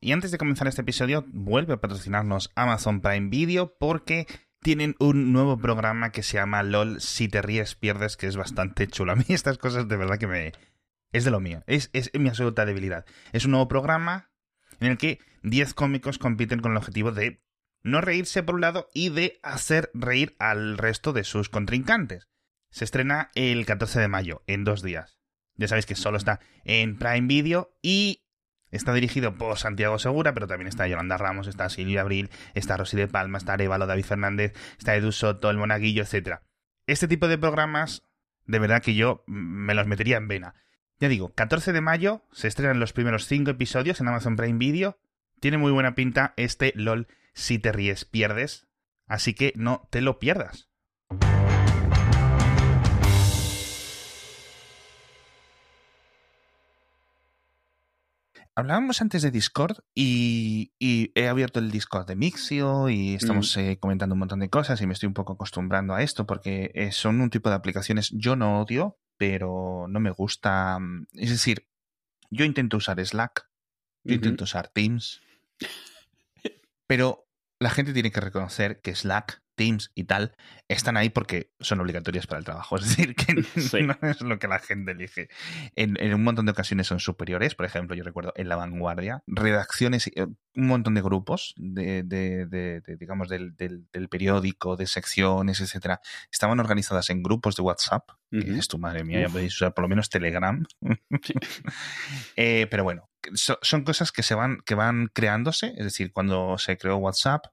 Y antes de comenzar este episodio, vuelve a patrocinarnos Amazon Prime Video porque tienen un nuevo programa que se llama LOL Si te ríes pierdes, que es bastante chulo. A mí estas cosas de verdad que me... Es de lo mío, es, es mi absoluta debilidad. Es un nuevo programa en el que 10 cómicos compiten con el objetivo de no reírse por un lado y de hacer reír al resto de sus contrincantes. Se estrena el 14 de mayo, en dos días. Ya sabéis que solo está en Prime Video y Está dirigido por Santiago Segura, pero también está Yolanda Ramos, está Silvia Abril, está Rosy de Palma, está Arevalo, David Fernández, está Edu Soto, el Monaguillo, etc. Este tipo de programas, de verdad que yo me los metería en vena. Ya digo, 14 de mayo se estrenan los primeros 5 episodios en Amazon Prime Video. Tiene muy buena pinta este LOL si te ríes pierdes, así que no te lo pierdas. Hablábamos antes de Discord y, he abierto el Discord de Mixio y estamos mm. eh, comentando un montón de cosas y me estoy un poco acostumbrando a esto porque eh, son un tipo de aplicaciones yo no odio, pero no me gusta. Mm, es decir, yo intento usar Slack, yo intento usar Teams, pero la gente tiene que reconocer que Slack Teams y tal, están ahí porque son obligatorias para el trabajo. Es decir, que no es lo que la gente elige. En, un montón de ocasiones son superiores. Por ejemplo, yo recuerdo en La Vanguardia, redacciones, eh, un montón de grupos de, de, digamos, del, periódico, de secciones, etcétera, estaban organizadas en grupos de WhatsApp. es tu madre mía, ya podéis usar por lo menos Telegram. Eh, pero bueno, son cosas que se van, que van creándose. Es decir, cuando se creó WhatsApp,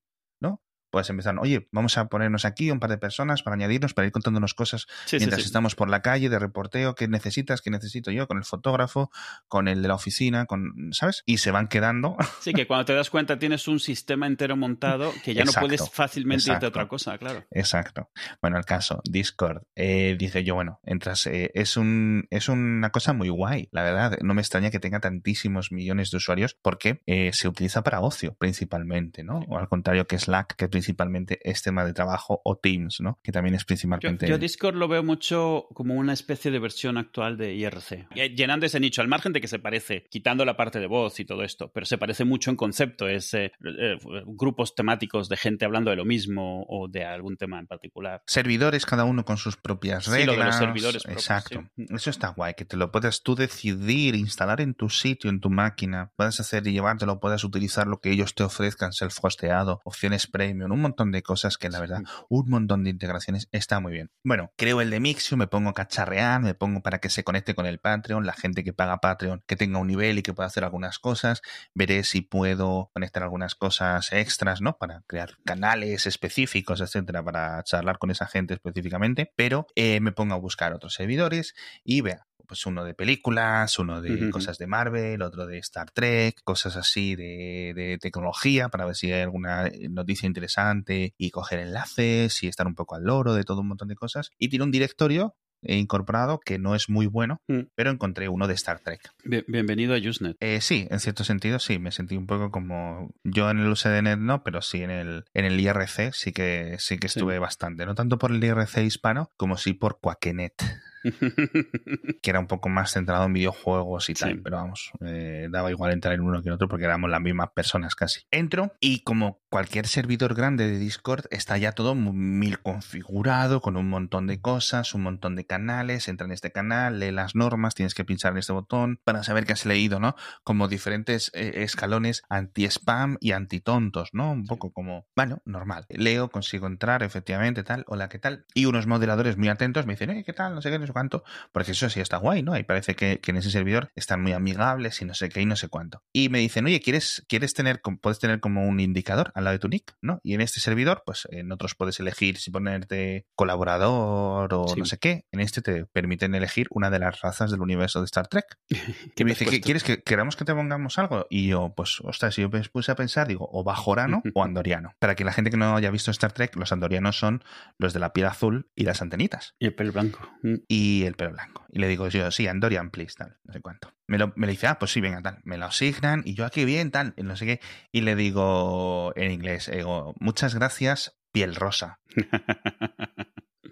puedes empezar, oye, vamos a ponernos aquí un par de personas para añadirnos, para ir contándonos cosas mientras estamos por la calle de reporteo, qué necesitas, qué necesito yo, con el fotógrafo, con el de la oficina, con, ¿sabes? Y se van quedando. Sí, que cuando te das cuenta tienes un sistema entero montado que ya no puedes fácilmente irte a otra cosa, claro. Exacto. Bueno, el caso, Discord, eh, dije yo, bueno, entras, eh, es, un, es una cosa muy guay, la verdad, no me extraña que tenga tantísimos millones de usuarios porque eh, se utiliza para ocio principalmente, ¿no? O al contrario que Slack, que principalmente es tema de trabajo, o Teams, ¿no? Que también es principalmente... Yo, Discord lo veo mucho como una especie de versión actual de IRC. Llenando ese nicho, al margen de que se parece, quitando la parte de voz y todo esto, pero se parece mucho en concepto, es eh, eh, grupos temáticos de gente hablando de lo mismo o de algún tema en particular. Servidores, cada uno con sus propias reglas. Sí, lo de los servidores. Exacto. Eso está guay, que te lo puedes tú decidir, instalar en tu sitio, en tu máquina. Puedes hacer y llevártelo, puedes utilizar lo que ellos te ofrezcan, self-hosteado, opciones premium, un montón de cosas que la verdad, un montón de integraciones está muy bien. Bueno, creo el de Mixio, me pongo a cacharrear, me pongo para que se conecte con el Patreon, la gente que paga Patreon, que tenga un nivel y que pueda hacer algunas cosas, veré si puedo conectar algunas cosas extras, ¿no? Para crear canales específicos, etcétera, para charlar con esa gente específicamente, pero eh, me pongo a buscar otros servidores y vea, pues uno de películas, uno de cosas de Marvel, otro de Star Trek, cosas así de, tecnología para ver si hay alguna noticia interesante y coger enlaces y estar un poco al loro de todo un montón de cosas. Y tiene un directorio incorporado que no es muy bueno, mm. pero encontré uno de Star Trek. bienvenido a Usenet. Eh, sí, en cierto sentido sí, me sentí un poco como yo en el USDNet no, pero sí en el, en el IRC sí que sí que estuve bastante, no tanto por el IRC hispano como sí por Quakenet. que era un poco más centrado en videojuegos y tal, pero vamos, eh, daba igual entrar en uno que en otro porque éramos las mismas personas casi. Entro y como cualquier servidor grande de Discord está ya todo mil configurado con un montón de cosas, un montón de canales, entra en este canal, lee las normas, tienes que pinchar en este botón para saber que has leído, ¿no? Como diferentes eh, escalones anti-spam y anti-tontos, ¿no? Un poco como, bueno, normal. Leo, consigo entrar, efectivamente, tal, hola, ¿qué tal? Y unos moderadores muy atentos me dicen, eh, ¿qué tal? No sé qué, no sé cuánto, porque eso sí está guay, ¿no? Y parece que, en ese servidor están muy amigables y no sé qué y no sé cuánto. Y me dicen, oye, ¿quieres, quieres tener, puedes tener como un indicador al lado de tu nick, ¿no? Y en este servidor, pues en otros puedes elegir si ponerte colaborador o no sé qué. En este te permiten elegir una de las razas del universo de Star Trek. que me dice, ¿quieres que queramos que te pongamos algo? Y yo, pues, ostras, si yo me puse a pensar, digo, o bajorano o andoriano. Para que la gente que no haya visto Star Trek, los andorianos son los de la piel azul y las antenitas. Y el pelo blanco. Mm. Y y el pelo blanco. Y le digo yo, sí, Andorian, please, tal, no sé cuánto. Me lo, me dice, ah, pues sí, venga, tal. Me lo asignan y yo aquí bien, tal, no sé qué. Y le digo en inglés, digo, muchas gracias, piel rosa.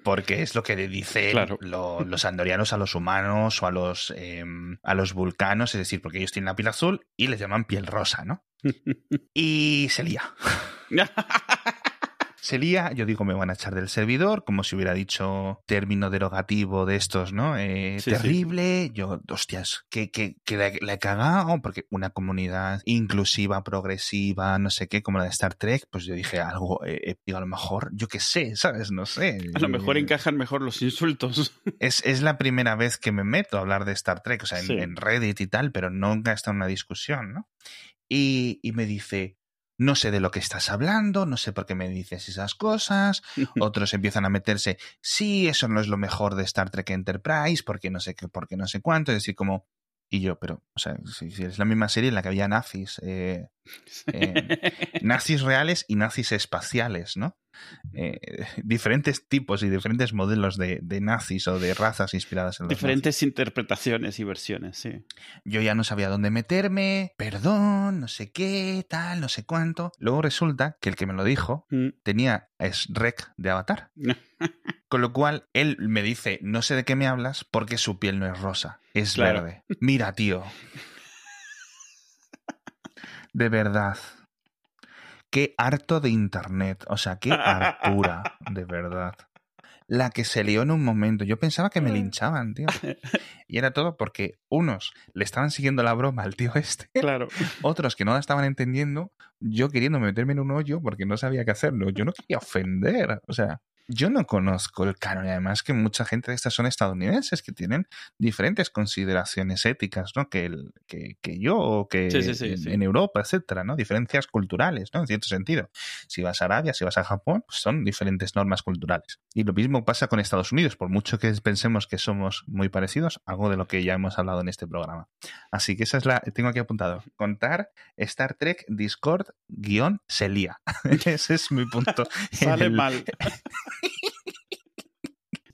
porque es lo que le dicen los andorianos a los humanos o a los, em, a los vulcanos, es decir, porque ellos tienen la piel azul y les llaman piel rosa, ¿no? y se lía. se lía, yo digo, me van a echar del servidor, como si hubiera dicho término derogativo de estos, ¿no? Eh, terrible, yo, hostias, que, que, que la, he cagado, porque una comunidad inclusiva, progresiva, no sé qué, como la de Star Trek, pues yo dije algo, eh, a lo mejor, yo qué sé, ¿sabes? No sé. A lo mejor encajan mejor los insultos. Es, es la primera vez que me meto a hablar de Star Trek, o sea, en, Reddit y tal, pero nunca está en una discusión, ¿no? Y, y me dice, no sé de lo que estás hablando, no sé por qué me dices esas cosas, otros empiezan a meterse, sí, eso no es lo mejor de Star Trek Enterprise, porque no sé qué, porque no sé cuánto, es decir, como, y yo, pero, o sea, si, es la misma serie en la que había nazis, eh, eh, nazis reales y nazis espaciales, ¿no? Eh, diferentes tipos y diferentes modelos de, nazis o de razas inspiradas en los Diferentes interpretaciones y versiones, sí. Yo ya no sabía dónde meterme, perdón, no sé qué, tal, no sé cuánto. Luego resulta que el que me lo dijo mm. tenía es rec de Avatar. Con lo cual, él me dice, no sé de qué me hablas porque su piel no es rosa, es verde. Mira, tío. De verdad. Qué harto de Internet. O sea, qué hartura, de verdad. La que se lió en un momento. Yo pensaba que me linchaban, tío. Y era todo porque unos le estaban siguiendo la broma al tío este. Claro. Otros que no la estaban entendiendo. Yo queriendo meterme en un hoyo porque no sabía qué hacerlo. Yo no quería ofender. O sea, yo no conozco el canon y además que mucha gente de estas son estadounidenses que tienen diferentes consideraciones éticas, ¿no? Que, el, que, que, yo o que en, Europa, etcétera, ¿no? Diferencias culturales, ¿no? En cierto sentido. Si vas a Arabia, si vas a Japón, pues son diferentes normas culturales. Y lo mismo pasa con Estados Unidos, por mucho que pensemos que somos muy parecidos, algo de lo que ya hemos hablado en este programa. Así que esa es la, tengo aquí apuntado, contar Star Trek Discord guion Celia. Ese es mi punto. Sale mal.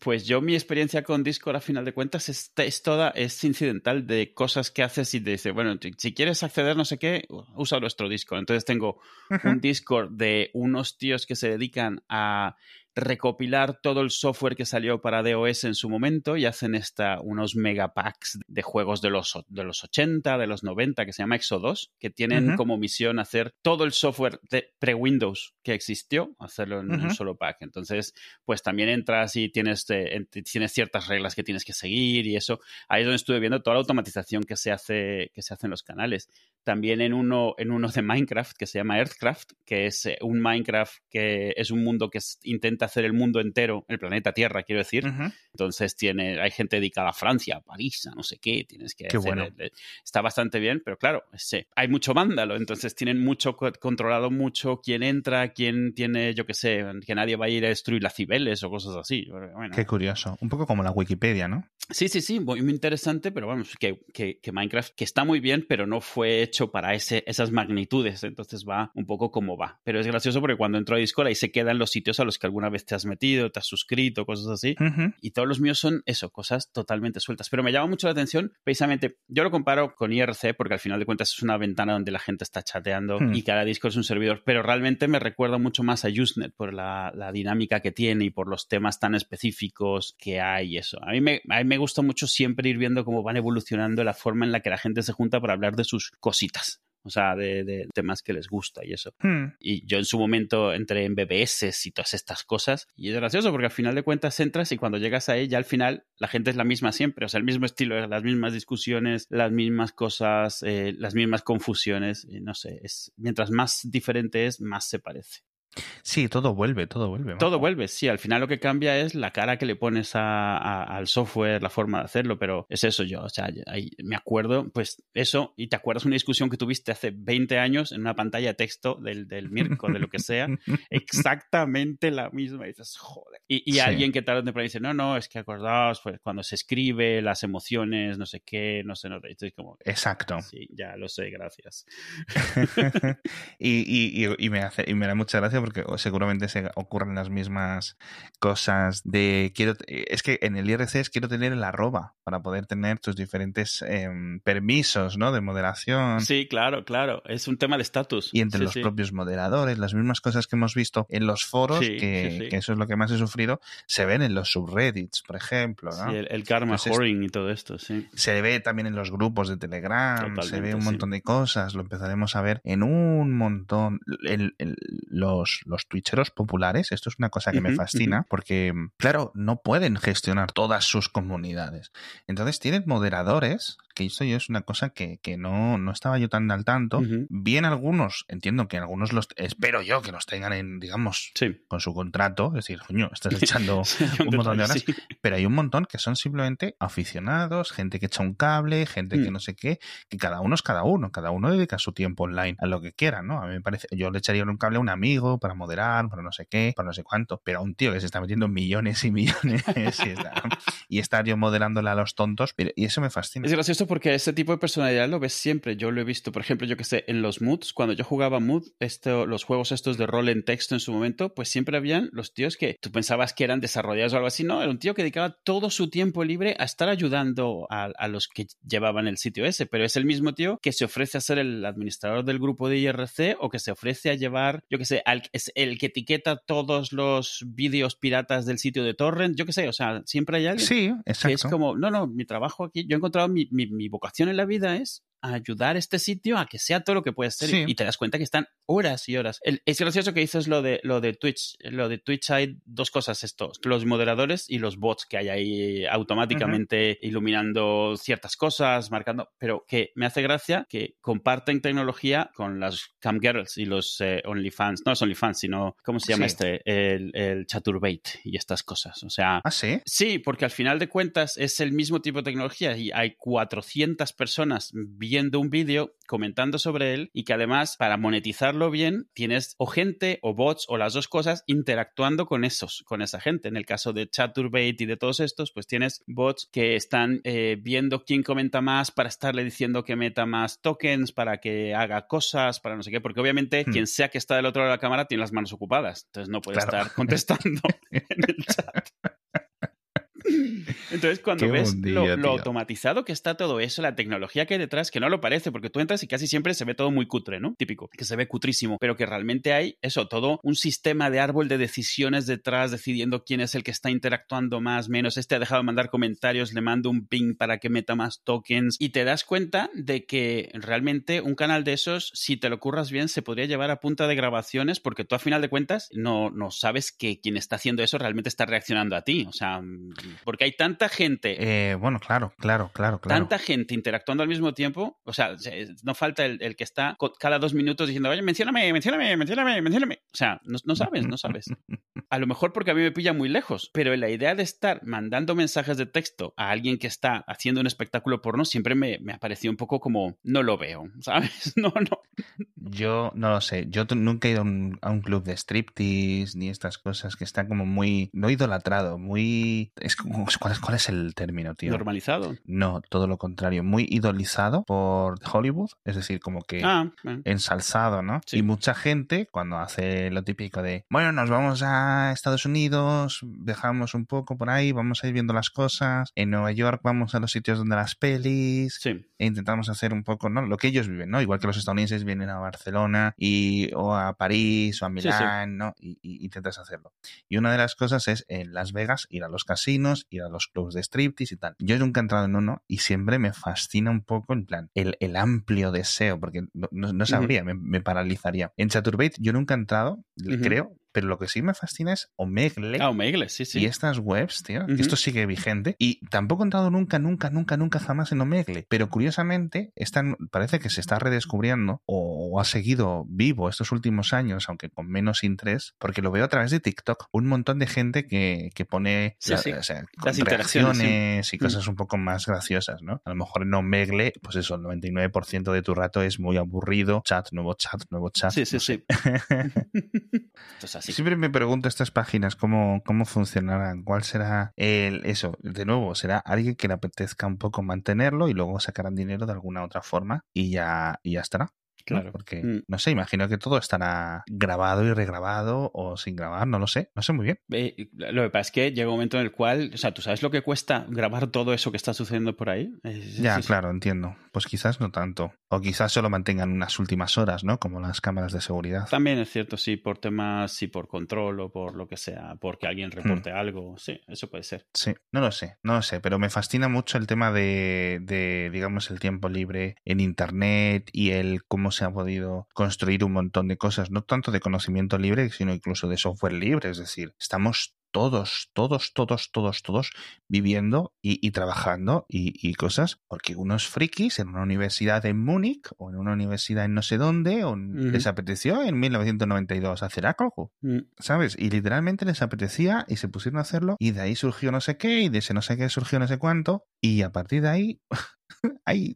Pues yo mi experiencia con Discord a final de cuentas es, toda, es incidental de cosas que haces y te dice, bueno, si quieres acceder no sé qué, usa nuestro Discord. Entonces tengo un Discord de unos tíos que se dedican a recopilar todo el software que salió para DOS en su momento y hacen esta, unos megapacks de juegos de los, de los 80, de los 90, que se llama Exo2, que tienen como misión hacer todo el software de pre-Windows que existió, hacerlo en un solo pack. Entonces, pues también entras y tienes, eh, tienes ciertas reglas que tienes que seguir y eso. Ahí es donde estuve viendo toda la automatización que se hace, que se hace en los canales. También en uno, en uno de Minecraft que se llama Earthcraft, que es eh, un Minecraft que es un mundo que intenta hacer el mundo entero, el planeta Tierra, quiero decir. Entonces tiene, hay gente dedicada a Francia, a París, a no sé qué, tienes que qué bueno. está bastante bien, pero claro, ese, hay mucho vándalo, entonces tienen mucho controlado mucho quién entra, quién tiene, yo qué sé, que nadie va a ir a destruir las cibeles o cosas así. Qué curioso, un poco como la Wikipedia, ¿no? Sí, sí, sí, muy, muy interesante, pero vamos, que, que, que, Minecraft, que está muy bien, pero no fue hecho para ese, esas magnitudes, entonces va un poco como va. Pero es gracioso porque cuando entro a Discord ahí se quedan los sitios a los que alguna vez te has metido, te has suscrito, cosas así. Y todos los míos son eso, cosas totalmente sueltas. Pero me llama mucho la atención, precisamente, yo lo comparo con IRC porque al final de cuentas es una ventana donde la gente está chateando hmm. y cada disco es un servidor, pero realmente me recuerda mucho más a Usenet por la, dinámica que tiene y por los temas tan específicos que hay y eso. A mí, me, a mí me gusta mucho siempre ir viendo cómo van evolucionando la forma en la que la gente se junta para hablar de sus cositas o sea, de, temas que les gusta y eso. Hmm. Y yo en su momento entré en BBS y todas estas cosas y es gracioso porque al final de cuentas entras y cuando llegas a ella al final la gente es la misma siempre, o sea, el mismo estilo, las mismas discusiones, las mismas cosas, eh, las mismas confusiones, y no sé, es, mientras más diferente es, más se parece. Sí, todo vuelve, todo vuelve. Todo vuelve, sí. Al final lo que cambia es la cara que le pones al software, la forma de hacerlo, pero es eso yo. O sea, me acuerdo, pues eso, y te acuerdas una discusión que tuviste hace 20 años en una pantalla de texto del, del Mirko, de lo que sea, exactamente la misma. Y dices, joder. Y, alguien que tal vez te dice, no, no, es que acordaos, pues cuando se escribe, las emociones, no sé qué, no sé, no sé. como, Exacto. Sí, ya lo sé, gracias. y, y, me hace, y me da mucha gracia porque seguramente se ocurren las mismas cosas de quiero es que en el IRC es quiero tener el arroba para poder tener tus diferentes em, permisos, ¿no? De moderación. Sí, claro, claro. Es un tema de estatus. Y entre los propios moderadores, las mismas cosas que hemos visto en los foros, que, eso es lo que más he sufrido, se ven en los subreddits, por ejemplo, ¿no? el, karma whoring y todo esto, sí. Se ve también en los grupos de Telegram, se ve un montón de cosas, lo empezaremos a ver en un montón. los, los twitcheros populares, esto es una cosa que me fascina, porque, claro, no pueden gestionar todas sus comunidades. Entonces tienen moderadores, que esto yo es una cosa que, no, no, estaba yo tan al tanto. Bien algunos, entiendo que algunos los, espero yo que los tengan en, digamos, con su contrato, es decir, coño, estás echando un montón de horas, pero hay un montón que son simplemente aficionados, gente que echa un cable, gente que mm. no sé qué, que cada uno es cada uno, cada uno dedica su tiempo online a lo que quiera, ¿no? A mí me parece, yo le echaría un cable a un amigo para moderar, para no sé qué, para no sé cuánto, pero a un tío que se está metiendo millones y millones y, estar yo moderándole a los tontos, y eso me fascina. Es gracioso porque ese tipo de personalidad lo ves siempre, yo lo he visto, por ejemplo, yo que sé, en los moods, cuando yo jugaba mood, esto, los juegos estos de rol en texto en su momento, pues siempre habían los tíos que tú pensabas que eran desarrollados o algo así, no, era un tío que dedicaba todo su tiempo libre a estar ayudando a, a los que llevaban el sitio ese, pero es el mismo tío que se ofrece a ser el administrador del grupo de IRC o que se ofrece a llevar, yo que sé, es el que etiqueta todos los vídeos piratas del sitio de torrent, yo que sé, o sea, siempre hay alguien sí, exacto. que es como, no, no, mi trabajo aquí, yo he encontrado mi, mi, mi vocación en la vida es ayudar a este sitio a que sea todo lo que puede ser y te das cuenta que están horas y horas. es gracioso que dices lo de lo de Twitch. Lo de Twitch hay dos cosas estos, los moderadores y los bots que hay ahí automáticamente iluminando ciertas cosas, marcando, pero que me hace gracia que comparten tecnología con las camgirls y los eh, OnlyFans, no los OnlyFans, sino ¿cómo se llama este? El, el Chaturbate y estas cosas. O sea, ¿Ah, sí? Sí, porque al final de cuentas es el mismo tipo de tecnología y hay 400 personas viendo un vídeo, comentando sobre él y que además para monetizarlo bien tienes o gente o bots o las dos cosas interactuando con esos, con esa gente. En el caso de Chaturbate y de todos estos, pues tienes bots que están eh, viendo quién comenta más para estarle diciendo que meta más tokens, para que haga cosas, para no sé qué, porque obviamente hmm. quien sea que está del otro lado de la cámara tiene las manos ocupadas, entonces no puede estar contestando en el chat. Entonces, cuando ves lo, automatizado que está todo eso, la tecnología que hay detrás, que no lo parece, porque tú entras y casi siempre se ve todo muy cutre, ¿no? Típico, que se ve cutrísimo, pero que realmente hay eso, todo un sistema de árbol de decisiones detrás, decidiendo quién es el que está interactuando más, menos. Este ha dejado de mandar comentarios, le mando un ping para que meta más tokens y te das cuenta de que realmente un canal de esos, si te lo curras bien, se podría llevar a punta de grabaciones, porque tú a final de cuentas no, no sabes que quien está haciendo eso realmente está reaccionando a ti. O sea, porque hay tanta gente. Eh, bueno, claro, claro, claro, claro. Tanta gente interactuando al mismo tiempo. O sea, no falta el, que está cada dos minutos diciendo, oye, mencióname, mencióname, mencióname, mencióname. O sea, no, sabes, no sabes. A lo mejor porque a mí me pilla muy lejos, pero la idea de estar mandando mensajes de texto a alguien que está haciendo un espectáculo porno siempre me, me ha parecido un poco como, no lo veo, ¿sabes? No, no. Yo no lo sé. Yo nunca he ido a un, club de striptease ni estas cosas que están como muy, no idolatrado, muy... Es como, ¿cuál, es el término, tío? ¿Normalizado? No, todo lo contrario. Muy idolizado por Hollywood. Es decir, como que ah, ensalzado, ¿no? Y mucha gente, cuando hace lo típico de, bueno, nos vamos a Estados Unidos, viajamos un poco por ahí, vamos a ir viendo las cosas. En Nueva York vamos a los sitios donde las pelis. E intentamos hacer un poco, ¿no? Lo que ellos viven, ¿no? Igual que los estadounidenses vienen a Barcelona y, o a París o a Milán, ¿no? Y, y, intentas hacerlo. Y una de las cosas es en Las Vegas ir a los casinos, ir a los de striptease y tal. Yo nunca he entrado en uno y siempre me fascina un poco, en plan, el, el amplio deseo, porque no, sabría, me, paralizaría. En Chaturbate yo nunca he entrado, creo, pero lo que sí me fascina es Omegle. Ah, Omegle, sí, sí. Y estas webs, tío. Esto sigue vigente. Y tampoco he entrado nunca, nunca, nunca, nunca jamás en Omegle. Pero curiosamente, están, parece que se está redescubriendo o, ha seguido vivo estos últimos años, aunque con menos interés, porque lo veo a través de TikTok. Un montón de gente que, que pone las interacciones y cosas un poco más graciosas, ¿no? A lo mejor en Omegle, pues eso, el 99% de tu rato es muy aburrido. Chat, nuevo chat, nuevo chat. Sí, sí, sí. Siempre me pregunto estas páginas cómo, cómo funcionarán, cuál será el eso. De nuevo, será alguien que le apetezca un poco mantenerlo y luego sacarán dinero de alguna otra forma y ya, y ya estará. Claro. Porque, mm. no sé, imagino que todo estará grabado y regrabado o sin grabar, no lo sé, no sé muy bien. lo que pasa es que llega un momento en el cual, o sea, ¿tú sabes lo que cuesta grabar todo eso que está sucediendo por ahí? ya, claro, entiendo. Pues quizás no tanto. O quizás solo mantengan unas últimas horas, ¿no? Como las cámaras de seguridad. También es cierto, sí, por temas, sí, por control o por lo que sea, porque alguien reporte mm. algo, sí, eso puede ser. Sí, no lo sé, no lo sé, pero me fascina mucho el tema de, de digamos, el tiempo libre en Internet y el cómo se ha podido construir un montón de cosas, no tanto de conocimiento libre, sino incluso de software libre. Es decir, estamos todos, todos, todos, todos, todos viviendo y, trabajando y, cosas, porque unos frikis en una universidad en Múnich o en una universidad en no sé dónde o les apeteció en 1992 hacer algo, mm. ¿sabes? Y literalmente les apetecía y se pusieron a hacerlo y de ahí surgió no sé qué y de ese no sé qué surgió no sé cuánto y a partir de ahí hay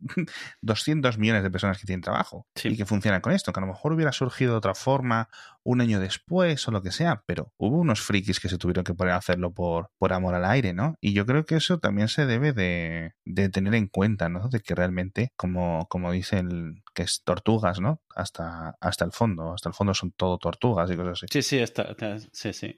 200 millones de personas que tienen trabajo y que funcionan con esto, que a lo mejor hubiera surgido de otra forma un año después o lo que sea, pero hubo unos frikis que se tuvieron que poner a hacerlo por, por amor al aire, ¿no? Y yo creo que eso también se debe de, tener en cuenta, ¿no? De que realmente, como, como dicen, que es tortugas, ¿no? Hasta, hasta el fondo, hasta el fondo son todo tortugas y cosas así. Sí, sí, sí, sí.